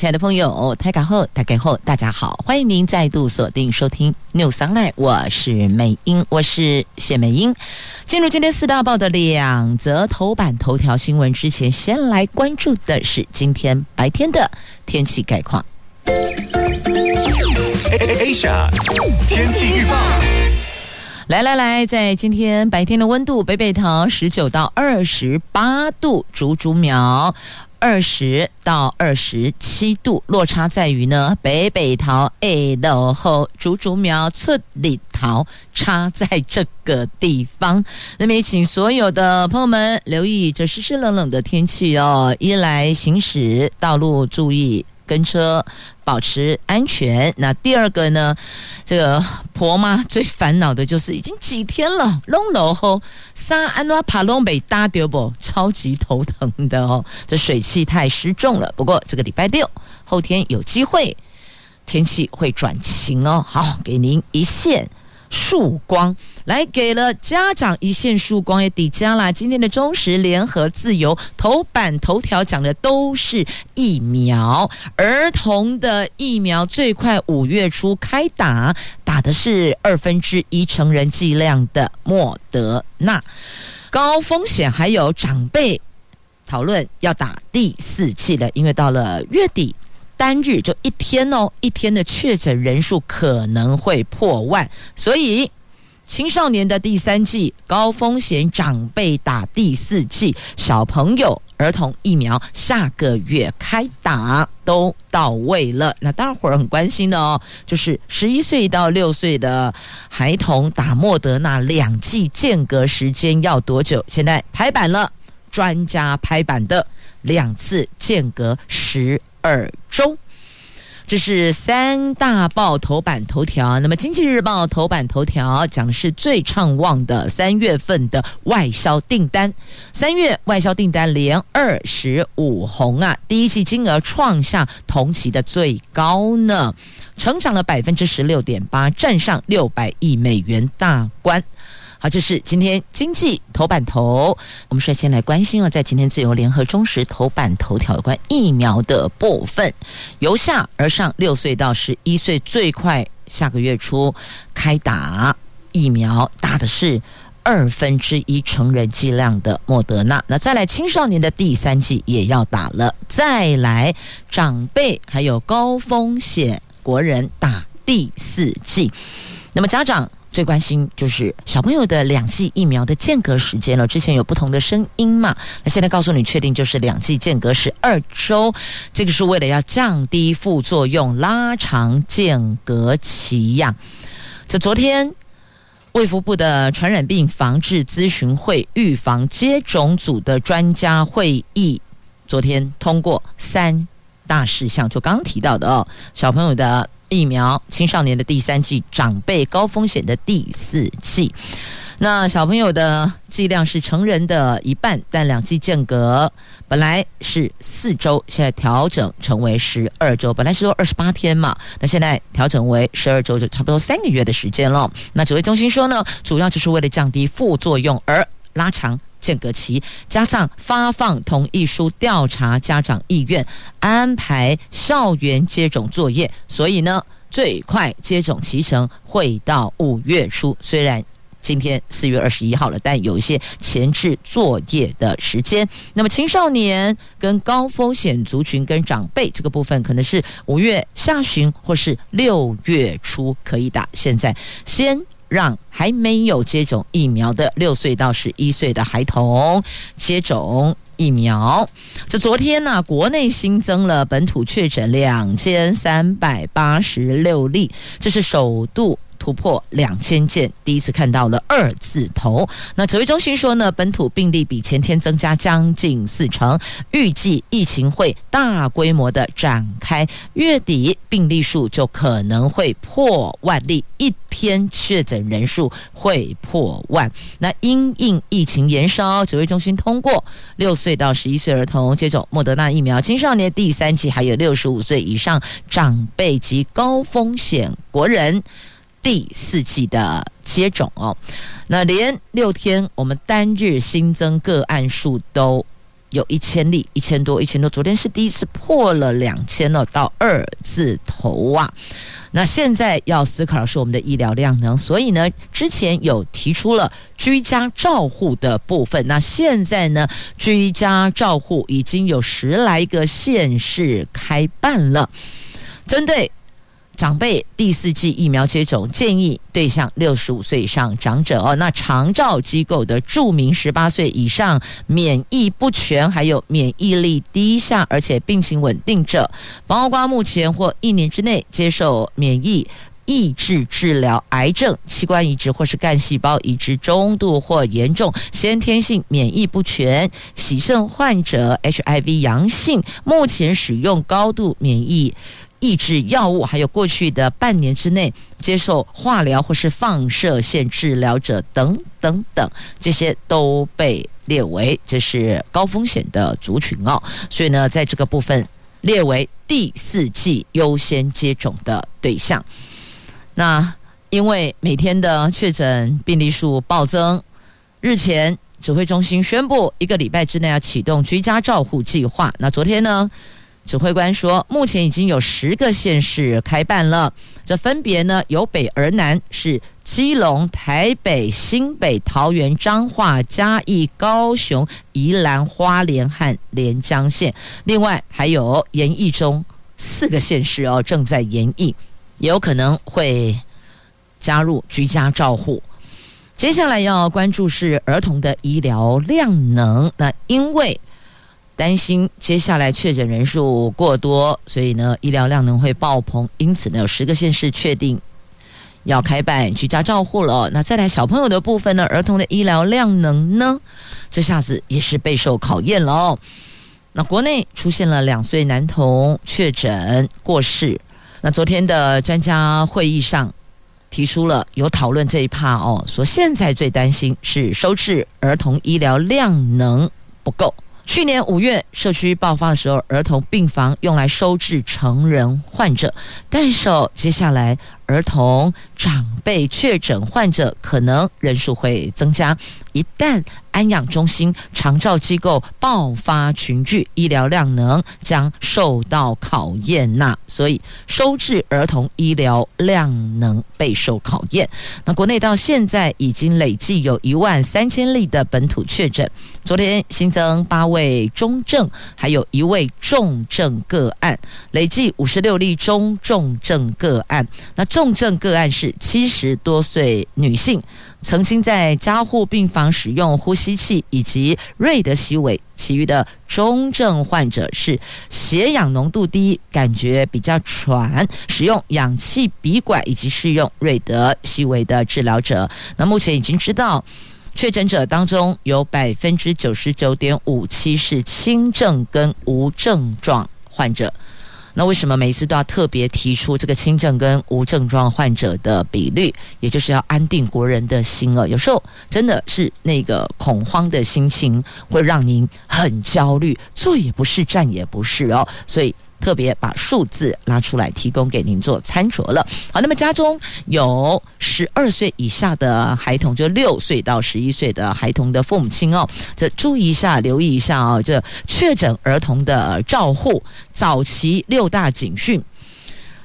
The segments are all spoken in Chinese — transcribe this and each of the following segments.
亲爱的朋友，台港后、台港后，大家好，欢迎您再度锁定收听 News Online，我是美英，我是谢美英。进入今天四大报的两则头版头条新闻之前，先来关注的是今天白天的天气概况。Asia 天气预报，来来来，在今天白天的温度，北北桃十九到二十八度，竹竹苗。二十到二十七度，落差在于呢，北北桃哎落后，竹竹苗出里桃差在这个地方。那么也请所有的朋友们留意这湿湿冷冷的天气哦，一来行驶道路注意。跟车保持安全。那第二个呢？这个婆妈最烦恼的就是已经几天了，龙楼后撒安拉帕隆北大丢不，超级头疼的哦。这水汽太失重了。不过这个礼拜六后天有机会，天气会转晴哦。好，给您一线。曙光来给了家长一线曙光也抵家啦。今天的中时联合自由头版头条讲的都是疫苗，儿童的疫苗最快五月初开打，打的是二分之一成人剂量的莫德纳，高风险还有长辈讨论要打第四剂了，因为到了月底。单日就一天哦，一天的确诊人数可能会破万，所以青少年的第三剂高风险，长辈打第四剂，小朋友儿童疫苗下个月开打都到位了。那大伙儿很关心的哦，就是十一岁到六岁的孩童打莫德纳两剂间隔时间要多久？现在拍板了，专家拍板的两次间隔十。二周，这是三大报头版头条。那么，《经济日报》头版头条讲是最畅旺的三月份的外销订单。三月外销订单连二十五红啊，第一季金额创下同期的最高呢，成长了百分之十六点八，站上六百亿美元大关。好，这是今天经济头版头。我们率先来关心啊，在今天自由联合中时头版头条有关疫苗的部分，由下而上，六岁到十一岁最快下个月初开打疫苗，打的是二分之一成人剂量的莫德纳。那再来青少年的第三剂也要打了，再来长辈还有高风险国人打第四剂。那么家长。最关心就是小朋友的两剂疫苗的间隔时间了。之前有不同的声音嘛，那现在告诉你，确定就是两剂间隔十二周。这个是为了要降低副作用，拉长间隔期呀。这昨天卫福部的传染病防治咨询会预防接种组的专家会议，昨天通过三大事项，就刚刚提到的哦，小朋友的。疫苗，青少年的第三剂，长辈高风险的第四剂。那小朋友的剂量是成人的一半，但两剂间隔本来是四周，现在调整成为十二周。本来是说二十八天嘛，那现在调整为十二周，就差不多三个月的时间了。那指挥中心说呢，主要就是为了降低副作用而拉长。间隔期，加上发放同意书，调查家长意愿，安排校园接种作业，所以呢，最快接种期程会到五月初。虽然今天四月二十一号了，但有一些前置作业的时间。那么青少年跟高风险族群跟长辈这个部分，可能是五月下旬或是六月初可以打。现在先。让还没有接种疫苗的六岁到十一岁的孩童接种疫苗。这昨天呢、国内新增了本土确诊两千三百八十六例，这是首度突破两千件，第一次看到了二字头。那指挥中心说呢，本土病例比前天增加将近四成，预计疫情会大规模的展开，月底病例数就可能会破万例，一天确诊人数会破万。那因应疫情延烧，指挥中心通过六岁到十一岁儿童接种莫德纳疫苗，青少年第三剂，还有六十五岁以上长辈及高风险国人。第四季的接种哦，那连六天我们单日新增个案数都有一千例，一千多，一千多。昨天是第一次破了两千了，到二字头啊。那现在要思考的是我们的医疗量能，所以呢，之前有提出了居家照护的部分。那现在呢，居家照护已经有十来个县市开办了，针对。长辈第四剂疫苗接种建议对象六十五岁以上长者哦，那长照机构的著名十八岁以上免疫不全，还有免疫力低下，而且病情稳定者，包括目前或一年之内接受免疫抑制治疗癌症、器官移植或是干细胞移植中度或严重先天性免疫不全、洗肾患者、HIV 阳性，目前使用高度免疫。抑制药物，还有过去的半年之内接受化疗或是放射线治疗者等等等，这些都被列为这是高风险的族群哦。所以呢，在这个部分列为第四季优先接种的对象。那因为每天的确诊病例数暴增，日前指挥中心宣布一个礼拜之内要启动居家照护计划。那昨天呢，指挥官说，目前已经有十个县市开办了，这分别呢由北而南是基隆、台北、新北、桃园、彰化、嘉义、高雄、宜兰、花莲和连江县，另外还有研议中四个县市哦，正在研议，也有可能会加入居家照护。接下来要关注是儿童的医疗量能，那因为。担心接下来确诊人数过多，所以呢，医疗量能会爆棚。因此呢，有十个县市确定要开办居家照护了。那再来小朋友的部分呢，儿童的医疗量能呢，这下子也是备受考验了哦。那国内出现了两岁男童确诊过世。那昨天的专家会议上提出了有讨论这一趴哦，说现在最担心是收治儿童医疗量能不够。去年五月社区爆发的时候，儿童病房用来收治成人患者，但是接下来儿童长辈确诊患者可能人数会增加。一旦安养中心、长照机构爆发群聚，医疗量能将受到考验呐。所以收治儿童医疗量能备受考验。那国内到现在已经累计有一万三千例的本土确诊，昨天新增八位中症，还有一位重症个案，累计五十六例中重症个案。那重重症个案是七十多岁女性。曾经在加护病房使用呼吸器以及瑞德西韦，其余的中症患者是血氧浓度低，感觉比较喘，使用氧气鼻管以及使用瑞德西韦的治疗者。那目前已经知道，确诊者当中有百分之九十九点五七是轻症跟无症状患者。那为什么每一次都要特别提出这个轻症跟无症状患者的比率？也就是要安定国人的心了。有时候真的是那个恐慌的心情会让您很焦虑，坐也不是，站也不是哦，所以。特别把数字拉出来提供给您做参酌了。好，那么家中有十二岁以下的孩童，就六岁到十一岁的孩童的父母亲哦，这注意一下，留意一下啊，这确诊儿童的照护早期六大警讯，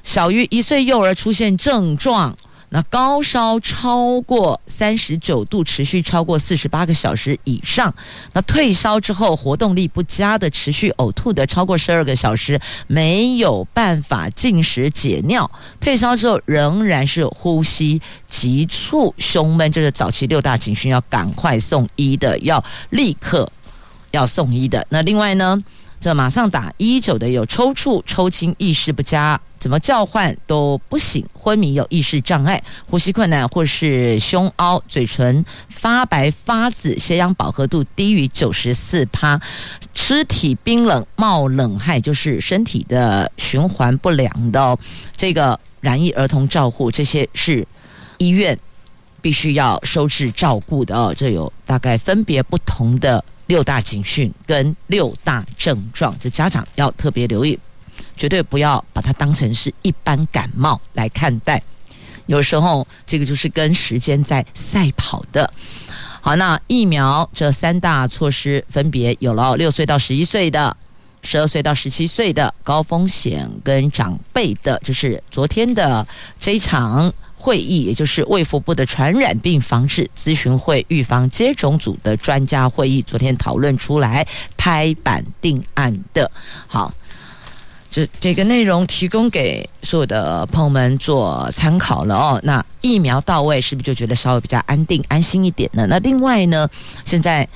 小于一岁幼儿出现症状。那高烧超过三十九度，持续超过四十八个小时以上；那退烧之后活动力不佳的，持续呕吐的超过十二个小时，没有办法进食解尿；退烧之后仍然是呼吸急促、胸闷，这是早期六大警讯，要赶快送医的，要立刻要送医的。那另外呢？这马上打一一九的有抽搐、抽筋、意识不佳，怎么叫唤都不醒，昏迷有意识障碍、呼吸困难或是胸凹、嘴唇发白发紫、血氧饱和度低于九十四趴、肢体冰冷、冒冷汗，就是身体的循环不良的哦。这个染疫儿童照护，这些是医院必须要收治照顾的哦。这有大概分别不同的。六大警讯跟六大症状，就家长要特别留意，绝对不要把它当成是一般感冒来看待。有时候这个就是跟时间在赛跑的。好，那疫苗这三大措施分别有了六岁到十一岁的、十二岁到十七岁的高风险跟长辈的，就是昨天的这一场。会议，也就是卫福部的传染病防治咨询会预防接种组的专家会议，昨天讨论出来拍板定案的。好，这这个内容提供给所有的朋友们做参考了哦。那疫苗到位，是不是就觉得稍微比较安定、安心一点呢？那另外呢，现在。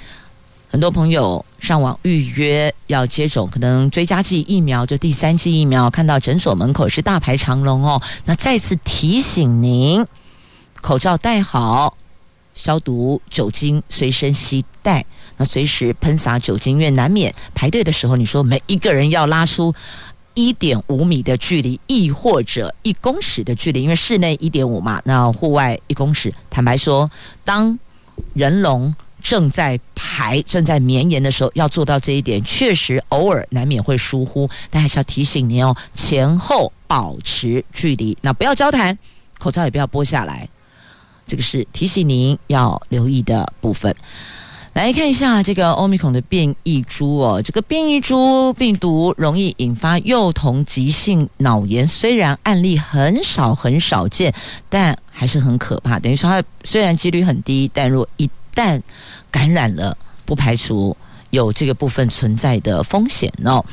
很多朋友上网预约要接种，可能追加剂疫苗就第三剂疫苗，看到诊所门口是大排长龙哦。那再次提醒您，口罩戴好，消毒酒精随身携带，那随时喷洒酒精，因为难免排队的时候，你说每一个人要拉出一点五米的距离，亦或者一公尺的距离，因为室内一点五嘛，那户外一公尺。坦白说，当人龙。正在排、正在绵延的时候，要做到这一点，确实偶尔难免会疏忽，但还是要提醒您哦，前后保持距离，那不要交谈，口罩也不要剥下来，这个是提醒您要留意的部分。来看一下这个欧米孔的变异株哦，这个变异株病毒容易引发幼童急性脑炎，虽然案例很少很少见，但还是很可怕。等于说它虽然几率很低，但若一但感染了，不排除有这个部分存在的风险哦。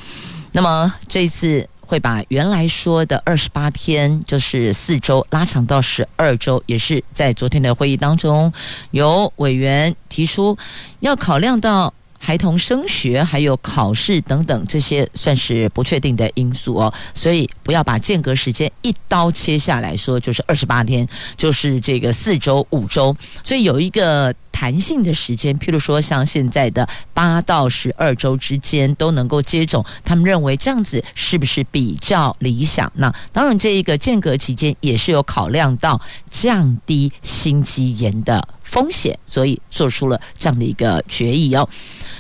那么这一次会把原来说的二十八天，就是四周拉长到十二周，也是在昨天的会议当中，有委员提出要考量到。孩童升学还有考试等等这些算是不确定的因素哦，所以不要把间隔时间一刀切下来说，就是二十八天，就是这个四周五周，所以有一个弹性的时间，譬如说像现在的八到十二周之间都能够接种，他们认为这样子是不是比较理想？那当然，这一个间隔期间也是有考量到降低心肌炎的风险，所以做出了这样的一个决议哦。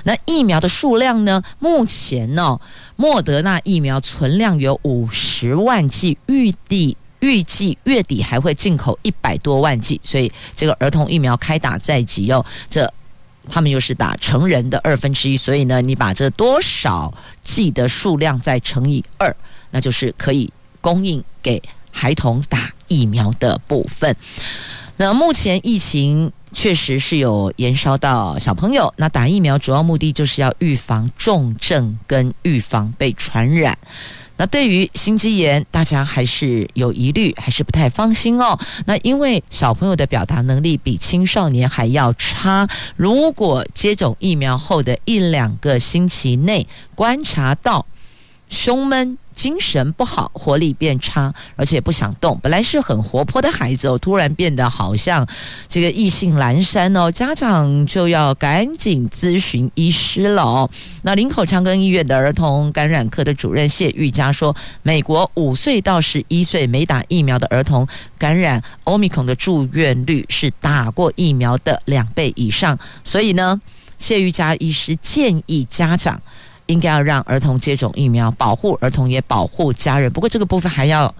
那疫苗的数量呢？目前呢、莫德纳疫苗存量有五十万剂，预计预计月底还会进口一百多万剂，所以这个儿童疫苗开打在即哦。这他们又是打成人的二分之一，所以呢，你把这多少剂的数量再乘以二，那就是可以供应给孩童打疫苗的部分。那目前疫情。确实是有延烧到小朋友。那打疫苗主要目的就是要预防重症跟预防被传染。那对于心肌炎，大家还是有疑虑，还是不太放心哦。那因为小朋友的表达能力比青少年还要差，如果接种疫苗后的一两个星期内观察到胸闷。精神不好，活力变差，而且不想动。本来是很活泼的孩子哦，突然变得好像这个意兴阑珊哦，家长就要赶紧咨询医师了哦。那林口长庚医院的儿童感染科的主任谢玉佳说，美国五岁到十一岁没打疫苗的儿童感染 Omicron 的住院率是打过疫苗的两倍以上，所以呢，谢玉佳医师建议家长。应该要让儿童接种疫苗，保护儿童也保护家人。不过这个部分还要。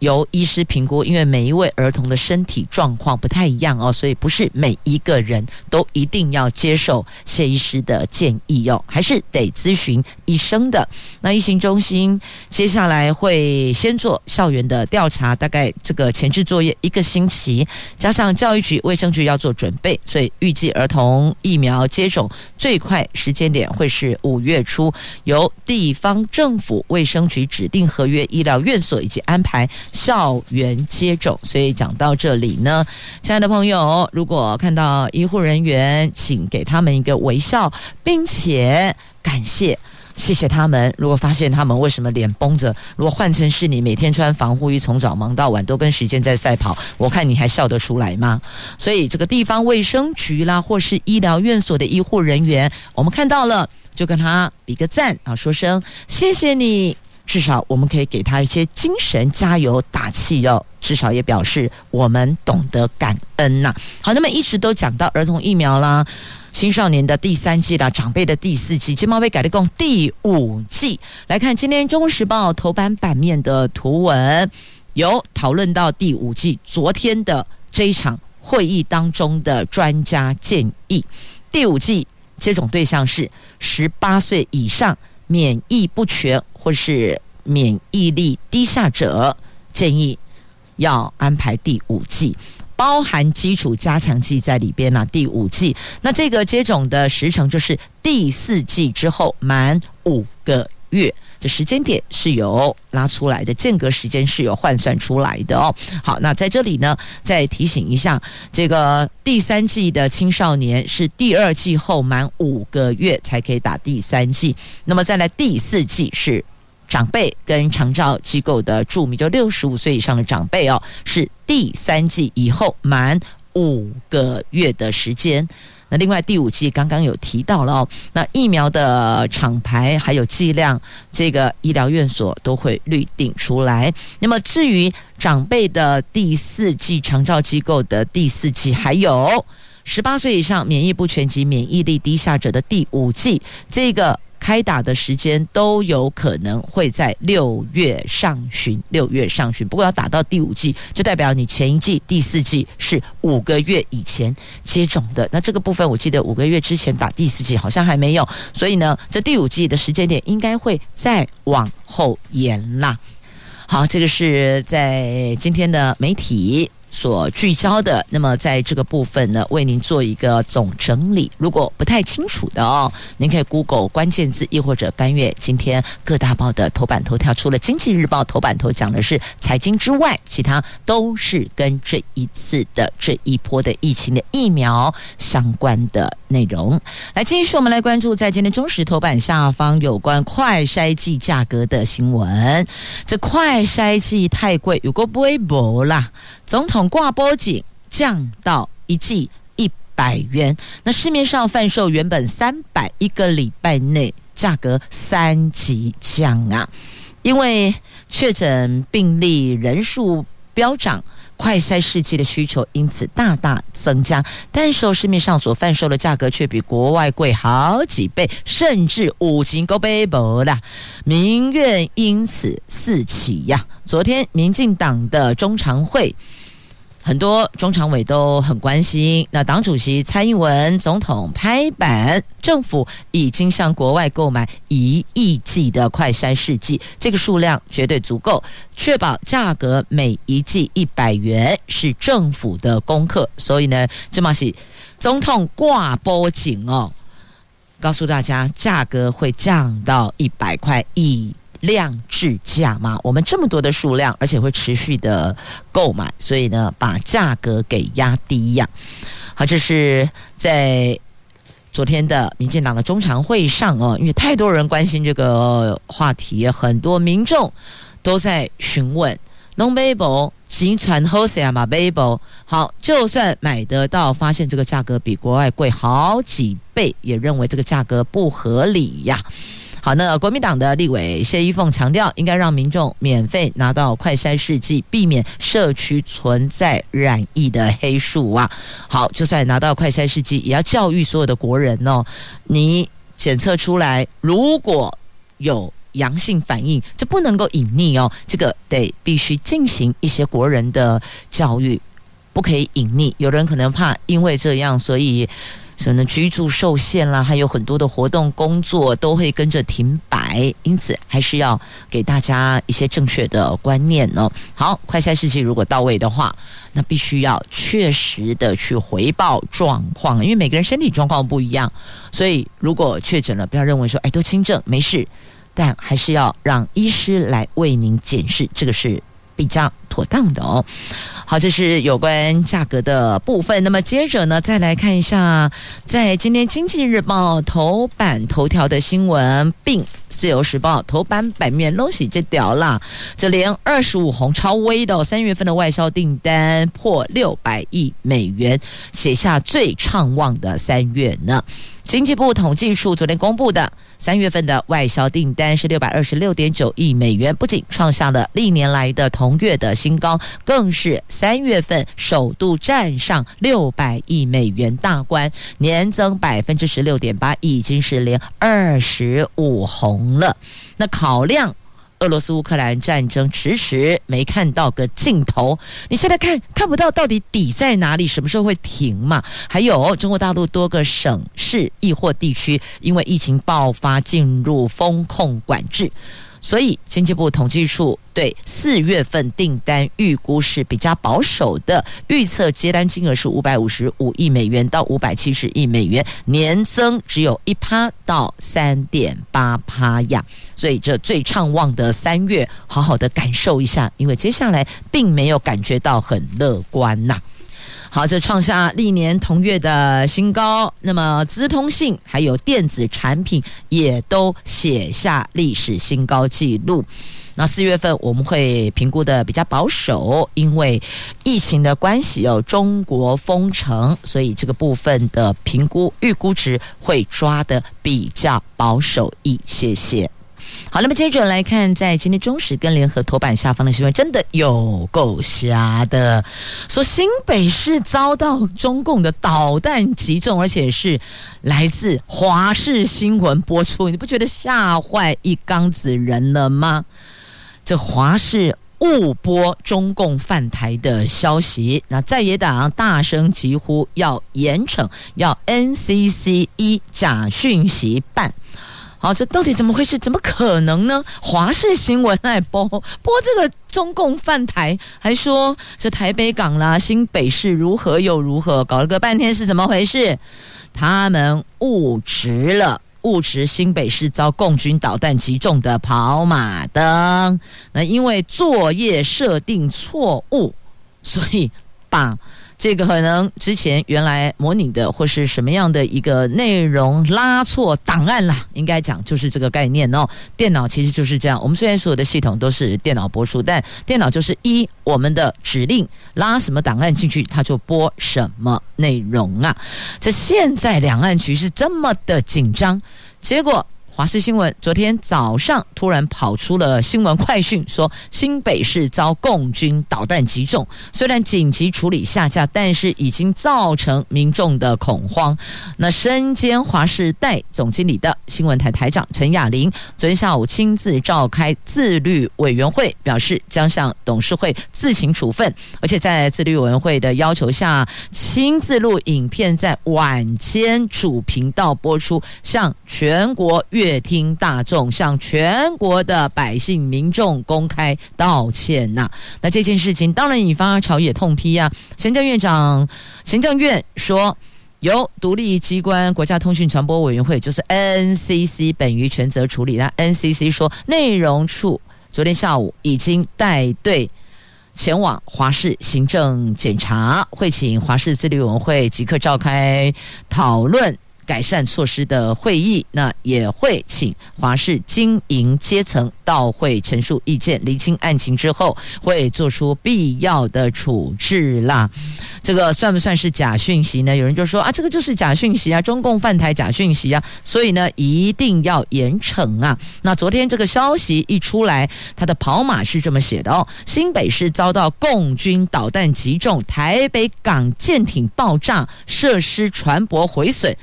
由医师评估，因为每一位儿童的身体状况不太一样哦，所以不是每一个人都一定要接受谢医师的建议哦，还是得咨询医生的。那疫情中心接下来会先做校园的调查，大概这个前置作业一个星期，加上教育局、卫生局要做准备，所以预计儿童疫苗接种最快时间点会是五月初，由地方政府卫生局指定合约医疗院所以及安排。校园接种，所以讲到这里呢，亲爱的朋友，如果看到医护人员，请给他们一个微笑，并且感谢谢谢他们。如果发现他们为什么脸绷着，如果换成是你，每天穿防护衣，从早忙到晚，都跟时间在赛跑，我看你还笑得出来吗？所以这个地方卫生局啦，或是医疗院所的医护人员，我们看到了，就跟他比个赞啊，说声谢谢你。至少我们可以给他一些精神加油打气哟。至少也表示我们懂得感恩呐。好，那么一直都讲到儿童疫苗啦。青少年的第三季啦，长辈的第四季，今毛被改的共第五季。来看今天《中国时报》头版版面的图文，有讨论到第五季。昨天的这一场会议当中的专家建议，第五季接种对象是十八岁以上免疫不全或是免疫力低下者，建议要安排第五剂。包含基础加强剂在里边呢、第五剂。那这个接种的时程就是第四剂之后满五个月，这时间点是有拉出来的，间隔时间是有换算出来的哦。好，那在这里呢，再提醒一下，这个第三季的青少年是第二季后满五个月才可以打第三季，那么再来第四季是。长辈跟长照机构的住民，就六十五岁以上的长辈哦，是第三季以后满五个月的时间。那另外第五季刚刚有提到了哦，那疫苗的厂牌还有剂量，这个医疗院所都会预定出来。那么至于长辈的第四季，长照机构的第四季，还有十八岁以上免疫不全及免疫力低下者的第五季，这个。开打的时间都有可能会在六月上旬，六月上旬。不过要打到第五季，就代表你前一季第四季是五个月以前接种的。那这个部分，我记得五个月之前打第四季好像还没有，所以呢，这第五季的时间点应该会再往后延啦。好，这个是在今天的媒体。所聚焦的，那么在这个部分呢，为您做一个总整理。如果不太清楚的哦，您可以 Google 关键字，亦或者翻阅今天各大报的头版头条。除了《经济日报》头版头讲的是财经之外，其他都是跟这一次的这一波的疫情的疫苗相关的内容。来，继续我们来关注在今天中时头版下方有关快筛剂价格的新闻。这快筛剂太贵，有个微博啦，总统。挂脖颈降到一剂一百元，那市面上贩售原本三百，一个礼拜内价格三级降啊！因为确诊病例人数飙涨，快筛试剂的需求因此大大增加，但是市面上所贩售的价格却比国外贵好几倍，甚至五斤高杯薄啦，民怨因此四起呀！昨天民进党的中常会。很多中常委都很关心。那党主席蔡英文总统拍板，政府已经向国外购买一亿剂的快筛试剂，这个数量绝对足够，确保价格每一剂一百元是政府的功课。所以呢，这么是总统挂脖颈哦，告诉大家价格会降到一百块一。量制价嘛，我们这么多的数量，而且会持续的购买，所以呢，把价格给压低呀。好，这是在昨天的民进党的中常会上哦，因为太多人关心这个话题，很多民众都在询问农贝博集团 wholesale 嘛贝博，好，就算买得到，发现这个价格比国外贵好几倍，也认为这个价格不合理呀。好，那国民党的立委谢依凤强调，应该让民众免费拿到快筛试剂，避免社区存在染疫的黑数啊。好，就算拿到快筛试剂，也要教育所有的国人哦。你检测出来如果有阳性反应，就不能够隐匿哦，这个得必须进行一些国人的教育，不可以隐匿。有人可能怕因为这样，所以。所以呢居住受限啦，还有很多的活动工作都会跟着停摆，因此还是要给大家一些正确的观念哦。好，快筛试剂如果到位的话，那必须要确实的去回报状况，因为每个人身体状况不一样，所以如果确诊了，不要认为说哎都轻症没事，但还是要让医师来为您检视，这个是比较妥当的哦。好，这是有关价格的部分。那么接着呢，再来看一下，在今天《经济日报》头版头条的新闻，并《自由时报》头版版面拢是这条啦。这连二十五红超威的三月份的外销订单破六百亿美元，写下最畅旺的三月呢。经济部统计处昨天公布的三月份的外销订单是六百二十六点九亿美元，不仅创下了历年来的同月的新高，更是三月份首度站上六百亿美元大关，年增百分之十六点八，已经是连二十五红了。那考量。俄罗斯乌克兰战争迟迟没看到个尽头，你现在看看不到到底底在哪里，什么时候会停嘛？还有中国大陆多个省市亦或地区因为疫情爆发进入封控管制。所以，经济部统计处对四月份订单预估是比较保守的，预测接单金额是五百五十五亿美元到五百七十亿美元，年增只有一趴到三点八趴呀。所以，这最畅旺的三月，好好的感受一下，因为接下来并没有感觉到很乐观呐。好，这创下历年同月的新高。那么，资通信还有电子产品也都写下历史新高纪录。那四月份我们会评估的比较保守，因为疫情的关系，有中国封城，所以这个部分的评估预估值会抓的比较保守一些些。好，那么接着来看，在今天中时跟联合头版下方的新闻，真的有够瞎的，说新北市遭到中共的导弹击中，而且是来自华视新闻播出，你不觉得吓坏一缸子人了吗？这华视误播中共犯台的消息，那在野党大声疾呼要严惩，要 NCC 一假讯息办。好，这到底怎么回事？怎么可能呢？华视新闻来播播这个中共饭台，还说这台北港啦、新北市如何又如何，搞了个半天是怎么回事？他们误植了，误植新北市遭共军导弹击中的跑马灯。那因为作业设定错误，所以把。这个可能之前原来模拟的或是什么样的一个内容拉错档案啦，应该讲就是这个概念哦。电脑其实就是这样，我们虽然所有的系统都是电脑播出，但电脑就是依我们的指令拉什么档案进去，它就播什么内容啊。这现在两岸局势这么的紧张，结果。华视新闻昨天早上突然跑出了新闻快讯，说新北市遭共军导弹击中，虽然紧急处理下架，但是已经造成民众的恐慌。那身兼华视代总经理的新闻台台长陈雅玲，昨天下午亲自召开自律委员会，表示将向董事会自行处分，而且在自律委员会的要求下，亲自录影片在晚间主频道播出，向全国阅。听大众向全国的百姓民众公开道歉呐、那这件事情当然引发朝野痛批啊。行政院长、行政院说，由独立机关国家通讯传播委员会，就是 NCC 本于全责处理。那 NCC 说，内容处昨天下午已经带队前往华视行政检查，会请华视自律委员会即刻召开讨论。改善措施的会议，那也会请华氏经营阶层到会陈述意见，厘清案情之后，会做出必要的处置啦。这个算不算是假讯息呢？有人就说啊，这个就是假讯息啊，中共犯台假讯息啊，所以呢，一定要严惩啊。那昨天这个消息一出来，他的跑马是这么写的哦：新北市遭到共军导弹击中，台北港舰艇爆炸，设施船舶毁损。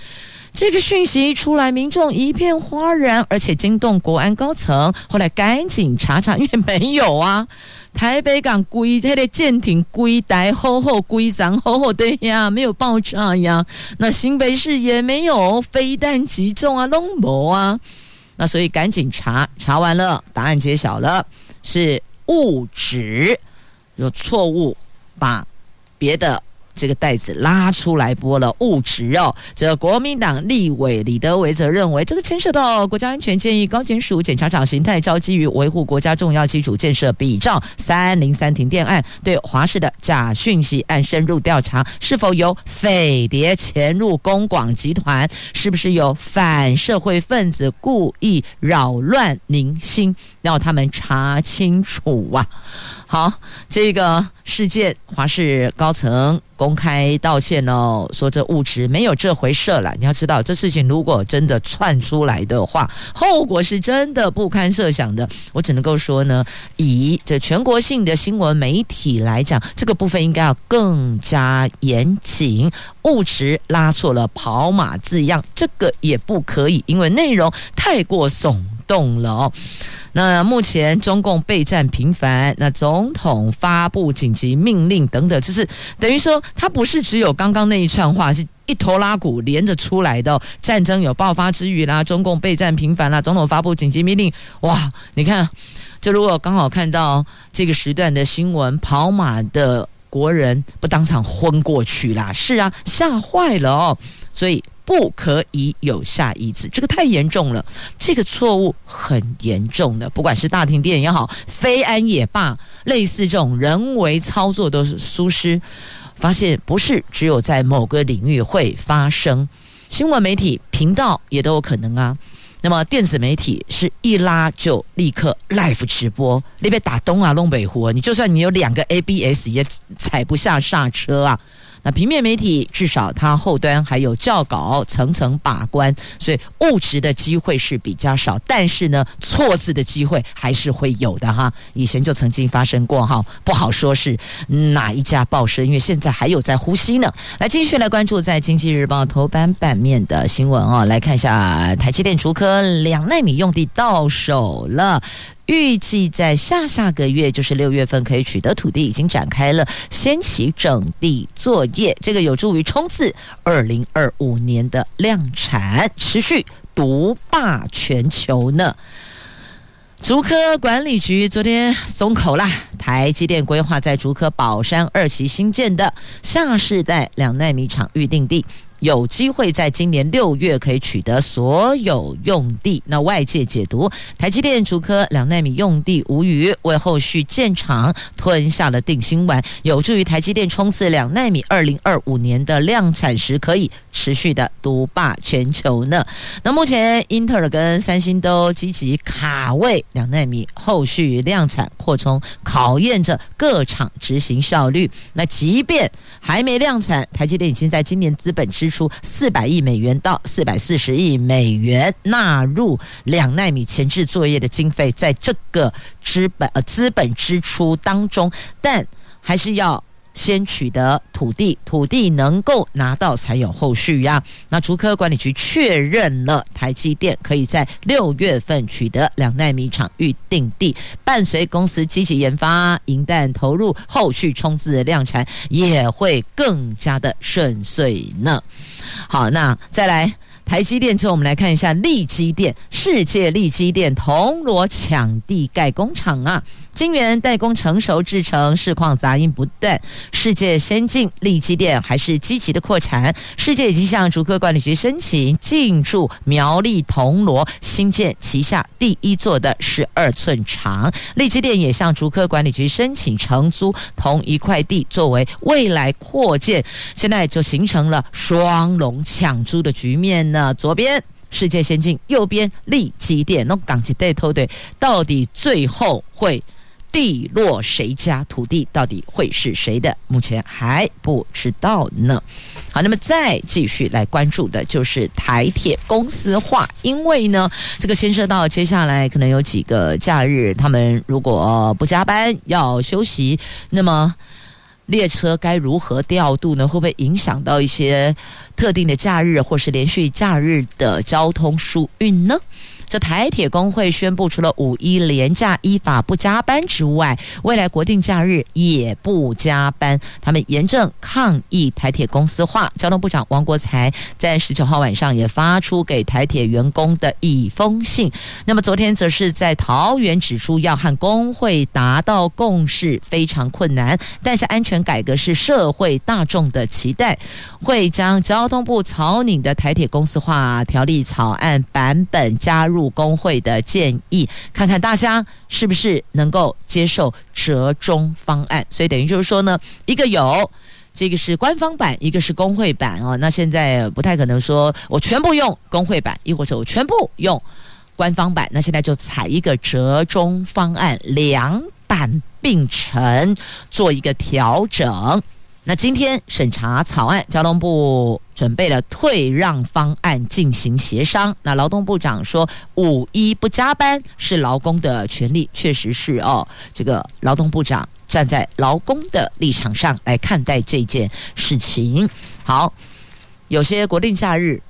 这个讯息一出来，民众一片哗然，而且惊动国安高层。后来赶紧查查，因为没有啊，台北港归他的舰艇归台厚厚归脏厚厚的呀，没有爆炸呀。那新北市也没有飞弹击中啊，拢无啊。那所以赶紧查，查完了，答案揭晓了，是误植，有错误，把别的。这个袋子拉出来剥了误植哦。这国民党立委李德维则认为，这个牵涉到国家安全，建议高检署检察长邢太昭基于维护国家重要基础建设，比照三零三停电案，对华视的假讯息案深入调查，是否有匪谍潜入公广集团，是不是有反社会分子故意扰乱民心，要他们查清楚啊！好，这个事件，华视高层公开道歉哦，说这误植没有这回事了。你要知道，这事情如果真的窜出来的话，后果是真的不堪设想的。我只能够说呢，以这全国性的新闻媒体来讲，这个部分应该要更加严谨。误植拉错了跑马字样，这个也不可以，因为内容太过耸动了哦。那目前中共备战频繁，那总统发布紧急命令等等，就是等于说，他不是只有刚刚那一串话，是一头拉鼓连着出来的。战争有爆发之余啦，中共备战频繁啦，总统发布紧急命令，哇！你看，就如果刚好看到这个时段的新闻，跑马的国人不当场昏过去啦？是啊，吓坏了哦，所以。不可以有下一次，这个太严重了，这个错误很严重的，不管是大停电也好，飞安也罢，类似这种人为操作都是疏失，发现不是只有在某个领域会发生，新闻媒体频道也都有可能啊。那么电子媒体是一拉就立刻 live 直播，那边打东啊弄北湖，你就算你有两个 ABS 也踩不下刹车啊。那平面媒体至少它后端还有校稿层层把关，所以误植的机会是比较少，但是呢，错字的机会还是会有的哈。以前就曾经发生过哈，不好说是哪一家报社，因为现在还有在呼吸呢。来继续来关注在《经济日报》头版版面的新闻啊，来看一下台积电竹科两纳米用地到手了。预计在下下个月，就是六月份可以取得土地，已经展开了先期整地作业，这个有助于冲刺二零二五年的量产，持续独霸全球呢。竹科管理局昨天松口啦，台积电规划在竹科宝山二期新建的下世代两纳米厂预定地。有机会在今年六月可以取得所有用地。那外界解读，台积电竹科两纳米用地无虞，为后续建厂吞下了定心丸，有助于台积电冲刺两纳米二零二五年的量产时，可以持续的独霸全球呢。那目前英特尔跟三星都积极卡位两纳米后续量产扩充，考验着各厂执行效率。那即便还没量产，台积电已经在今年资本支支出四百亿美元到四百四十亿美元纳入两纳米前置作业的经费，在这个资本呃资本支出当中，但还是要先取得土地，土地能够拿到才有后续呀。那竹科管理局确认了台积电可以在六月份取得两纳米厂预定地，伴随公司积极研发、银弹投入，后续冲刺量产也会更加的顺遂呢。好，那再来台积电之后，我们来看一下力积电，世界力积电铜锣抢地盖工厂啊。晶圆代工成熟制成，市况杂音不断。世界先进力积电还是积极的扩产。世界已经向竹科管理局申请进驻苗栗铜锣，新建旗下第一座的十二寸厂。力积电也向竹科管理局申请承租同一块地，作为未来扩建。现在就形成了双龙抢租的局面呢。左边世界先进，右边力积电，那港企带头对，到底最后会？地落谁家土地到底会是谁的？目前还不知道呢。好，那么再继续来关注的就是台铁公司化，因为呢，这个牵涉到接下来可能有几个假日，他们如果不加班要休息，那么列车该如何调度呢？会不会影响到一些特定的假日或是连续假日的交通疏运呢？这台铁工会宣布，除了五一连假依法不加班之外，未来国定假日也不加班。他们严正抗议台铁公司化。交通部长王国材在十九号晚上也发出给台铁员工的一封信。那么昨天则是在桃园指出，要和工会达到共识非常困难，但是安全改革是社会大众的期待，会将交通部草拟的台铁公司化条例草案版本加入。入工会的建议，看看大家是不是能够接受折中方案。所以等于就是说呢，一个有这个是官方版，一个是工会版哦。那现在不太可能说我全部用工会版，亦或者我全部用官方版。那现在就采一个折中方案，两版并成，做一个调整。那今天审查草案，交通部准备了退让方案进行协商。那劳动部长说，五一不加班是劳工的权利，确实是哦。这个劳动部长站在劳工的立场上来看待这件事情。好，有些国定假日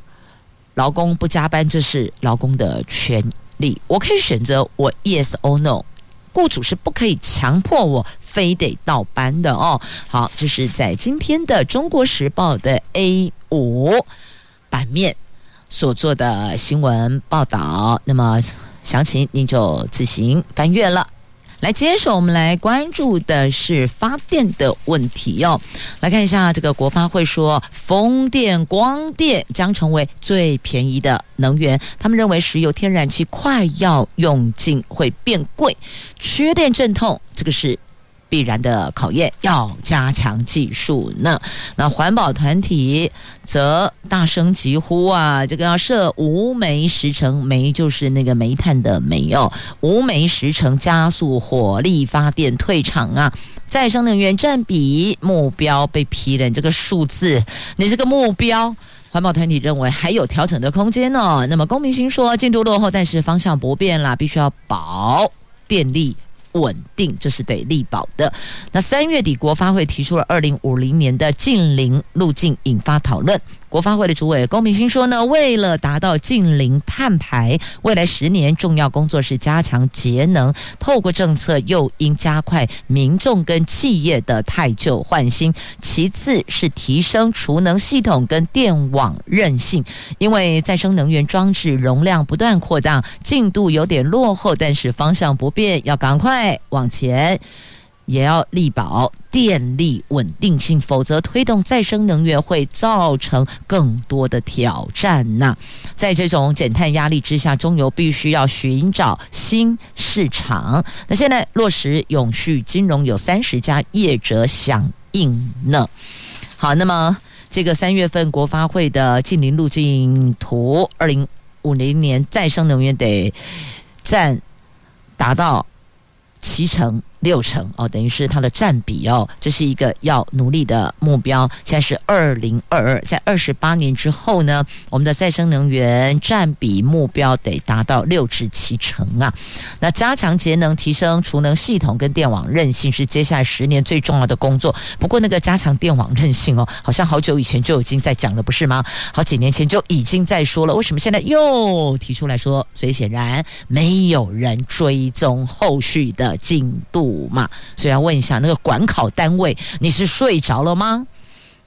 劳工不加班，这是劳工的权利，我可以选择我 yes or no。雇主是不可以强迫我非得倒班的哦。好，这是在今天的《中国时报》的 A 五版面所做的新闻报道。那么详情您就自行翻阅了。来，接手我们来关注的是发电的问题哟、来看一下这个国发会说，风电、光电将成为最便宜的能源。他们认为石油、天然气快要用尽，会变贵，缺电阵痛，这个是。必然的考验，要加强技术呢。那环保团体则大声疾呼啊，这个要设无煤时程，煤就是那个煤炭的煤哦，无煤时程加速火力发电退场啊。再生能源占比目标被批了，你这个数字，你这个目标，环保团体认为还有调整的空间哦。那么公明星说进度落后，但是方向不变啦，必须要保电力。稳定，这是得力保的。那三月底，国发会提出了二零五零年的近零路径，引发讨论。国发会的主委龚明鑫说呢，为了达到近零碳排，未来十年重要工作是加强节能，透过政策又应加快民众跟企业的汰旧换新。其次是提升储能系统跟电网韧性，因为再生能源装置容量不断扩大，进度有点落后，但是方向不变，要赶快往前。也要力保电力稳定性，否则推动再生能源会造成更多的挑战呐。在这种减碳压力之下，中油必须要寻找新市场。那现在落实永续金融，有三十家业者响应呢。好，那么这个三月份国发会的净零路径图，二零五零年再生能源得占达到七成。六成哦，等于是它的占比哦，这是一个要努力的目标。现在是二零二二，在二十八年之后呢，我们的再生能源占比目标得达到六至七成啊。那加强节能、提升储能系统跟电网韧性是接下来十年最重要的工作。不过那个加强电网韧性哦，好像好久以前就已经在讲了，不是吗？好几年前就已经在说了，为什么现在又提出来说？所以显然没有人追踪后续的进度。嘛，所以要问一下那个管考单位，你是睡着了吗？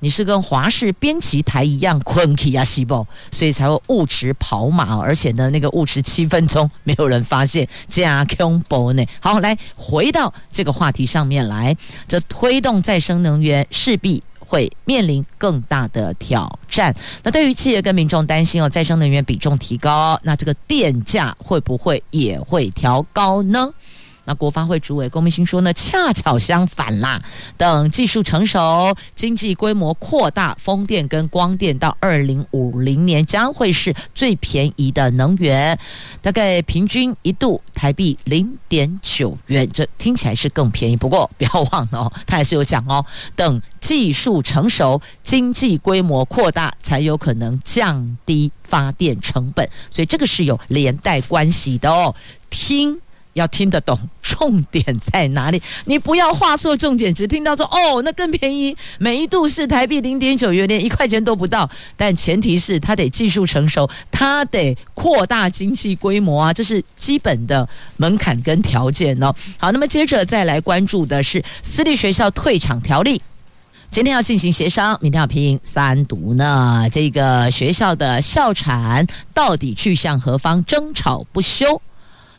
你是跟华视编辑台一样困起啊，细胞，所以才会误迟跑马，而且呢，那个误迟七分钟没有人发现，这样恐怖呢。好，来回到这个话题上面来，这推动再生能源势必会面临更大的挑战。那对于企业跟民众担心哦，再生能源比重提高，那这个电价会不会也会调高呢？那国发会主委龚明鑫说呢，恰巧相反啦。等技术成熟、经济规模扩大，风电跟光电到二零五零年将会是最便宜的能源，大概平均一度台币零点九元，这听起来是更便宜。不过不要忘了哦，他还是有讲哦，等技术成熟、经济规模扩大，才有可能降低发电成本。所以这个是有连带关系的哦。听。要听得懂重点在哪里，你不要画错重点，只听到说哦，那更便宜，每一度是台币零点九元，连一块钱都不到。但前提是它得技术成熟，它得扩大经济规模啊，这是基本的门槛跟条件哦。好，那么接着再来关注的是私立学校退场条例，今天要进行协商，明天要评三读呢。这个学校的校产到底去向何方，争吵不休。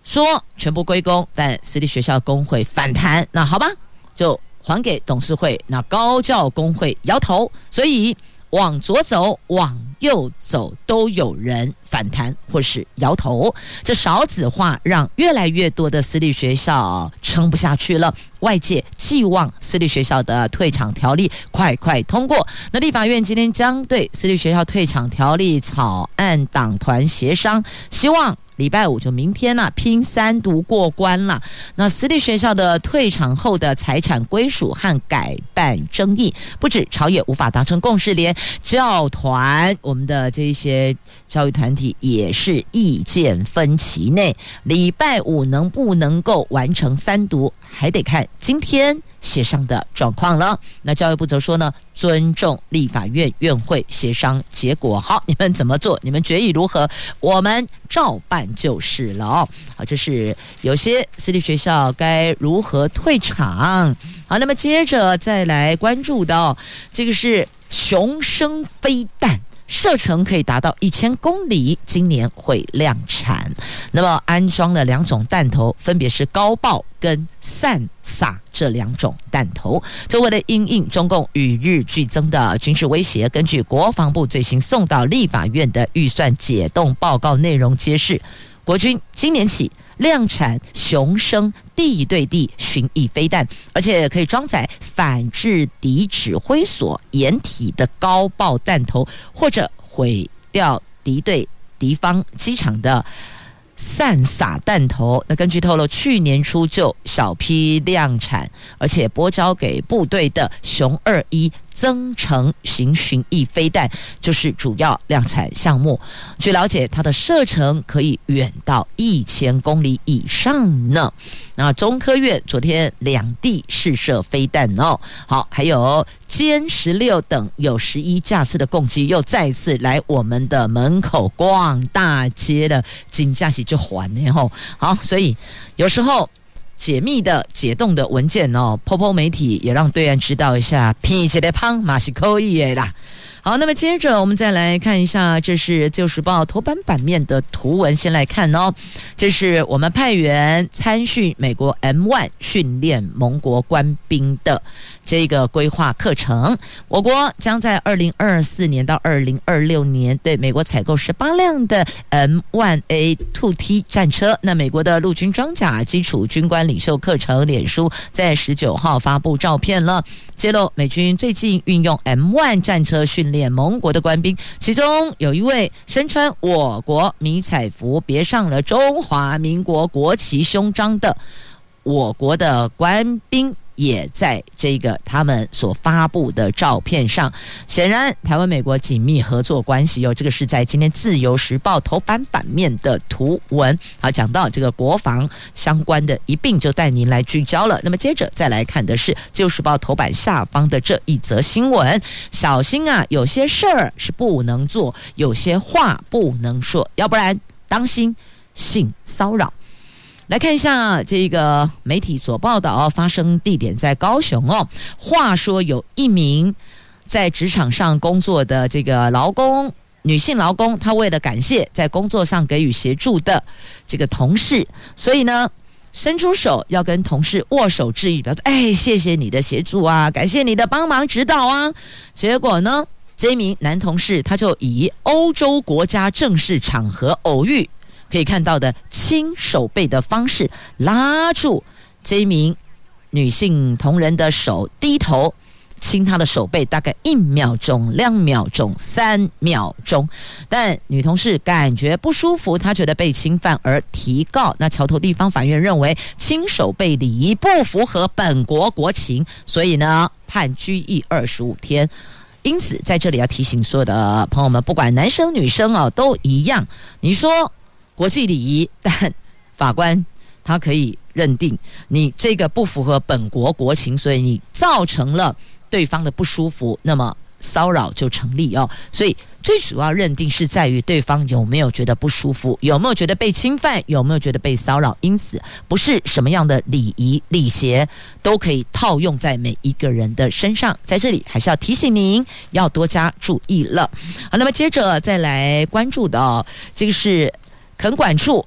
说全部归公，但私立学校工会反弹。那好吧，就还给董事会。那高教工会摇头，所以往左走，往右走，都有人反弹或是摇头。这少子化让越来越多的私立学校撑不下去了。外界寄望私立学校的退场条例快快通过。那立法院今天将对私立学校退场条例草案党团协商，希望。礼拜五就明天了，拼三读过关了。那私立学校的退场后的财产归属和改办争议，不止朝野无法达成共识，连教团我们的这些教育团体也是意见分歧内。礼拜五能不能够完成三读，还得看今天。协商的状况了，那教育部则说呢，尊重立法院院会协商结果。好，你们怎么做？你们决议如何？我们照办就是了哦。好，这是有些私立学校该如何退场。好，那么接着再来关注到这个是雄升飞弹。射程可以达到一千公里，今年会量产。那么安装了两种弹头，分别是高爆跟散撒这两种弹头。就为了应应中共与日俱增的军事威胁，根据国防部最新送到立法院的预算解冻报告内容揭示，国军今年起。量产雄升地对地巡弋飞弹，而且可以装载反制敌指挥所掩体的高爆弹头，或者毁掉敌对敌方机场的散撒弹头。那根据透露，去年初就小批量产，而且拨交给部队的雄二一。增程型巡弋飞弹就是主要量产项目。据了解，它的射程可以远到一千公里以上呢。那中科院昨天两地试射飞弹哦，好，还有歼十六等有十一架次的攻击又再次来我们的门口逛大街了，紧驾驶就还呢吼。好，所以有时候。解密的解冻的文件哦，泡泡媒体也让对岸知道一下，拼起来胖嘛是可以的啦。好，那么接着我们再来看一下，这是《旧时报》头版版面的图文。先来看哦，这是我们派员参训美国 M1 训练盟国官兵的这个规划课程。我国将在二零二四年到二零二六年对美国采购十八辆的 M1A2T 战车。那美国的陆军装甲基础军官领袖课程，脸书在十九号发布照片了。揭露美军最近运用 M1 战车训练盟国的官兵，其中有一位身穿我国迷彩服、别上了中华民国国旗胸章的我国的官兵。也在这个他们所发布的照片上，显然台湾美国紧密合作关系哟。这个是在今天《自由时报》头版版面的图文。好，讲到这个国防相关的，一并就带您来聚焦了。那么接着再来看的是《自由时报》头版下方的这一则新闻：小心啊，有些事儿是不能做，有些话不能说，要不然当心性骚扰。来看一下这个媒体所报道，发生地点在高雄哦。话说有一名在职场上工作的这个劳工，女性劳工，她为了感谢在工作上给予协助的这个同事，所以呢，伸出手要跟同事握手致意，表示哎，谢谢你的协助啊，感谢你的帮忙指导啊。结果呢，这名男同事他就以欧洲国家正式场合偶遇。可以看到的亲手背的方式，拉住这一名女性同仁的手，低头亲她的手背，大概一秒钟、两秒钟、三秒钟。但女同事感觉不舒服，她觉得被侵犯而提告。那桥头地方法院认为亲手背礼仪不符合本国国情，所以呢判拘役二十五天。因此在这里要提醒所有的朋友们，不管男生女生哦都一样。你说。国际礼仪，但法官他可以认定你这个不符合本国国情，所以你造成了对方的不舒服，那么骚扰就成立哦。所以最主要认定是在于对方有没有觉得不舒服，有没有觉得被侵犯，有没有觉得被骚扰。因此，不是什么样的礼仪礼节都可以套用在每一个人的身上。在这里还是要提醒您要多加注意了。好，那么接着再来关注的哦，这个是垦管处。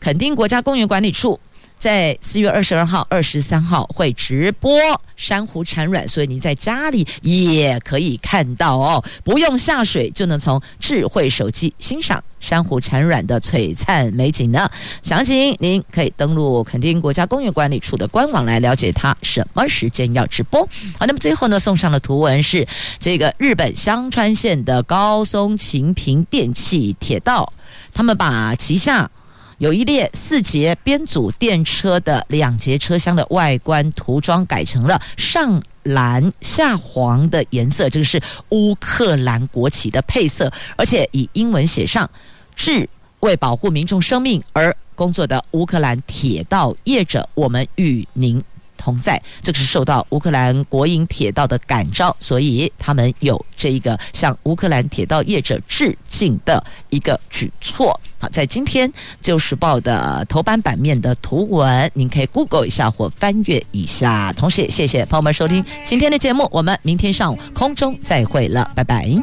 垦丁国家公园管理处在四月二十二号、二十三号会直播珊瑚产卵，所以你在家里也可以看到哦，不用下水就能从智慧手机欣赏珊瑚产卵的璀璨美景呢。详情您可以登录垦丁国家公园管理处的官网来了解它什么时间要直播。好，那么最后呢，送上的图文是这个日本香川县的高松晴平电气铁道，他们把旗下。有一列四节编组电车的两节车厢的外观涂装改成了上蓝下黄的颜色，这个是乌克兰国旗的配色，而且以英文写上“致为保护民众生命而工作的乌克兰铁道业者，我们与您”。同在，这个是受到乌克兰国营铁道的感召，所以他们有这一个向乌克兰铁道业者致敬的一个举措。好，在今天《自由时报》的头版版面的图文，您可以 Google 一下或翻阅一下。同时也谢谢朋友们收听今天的节目，我们明天上午空中再会了，拜拜。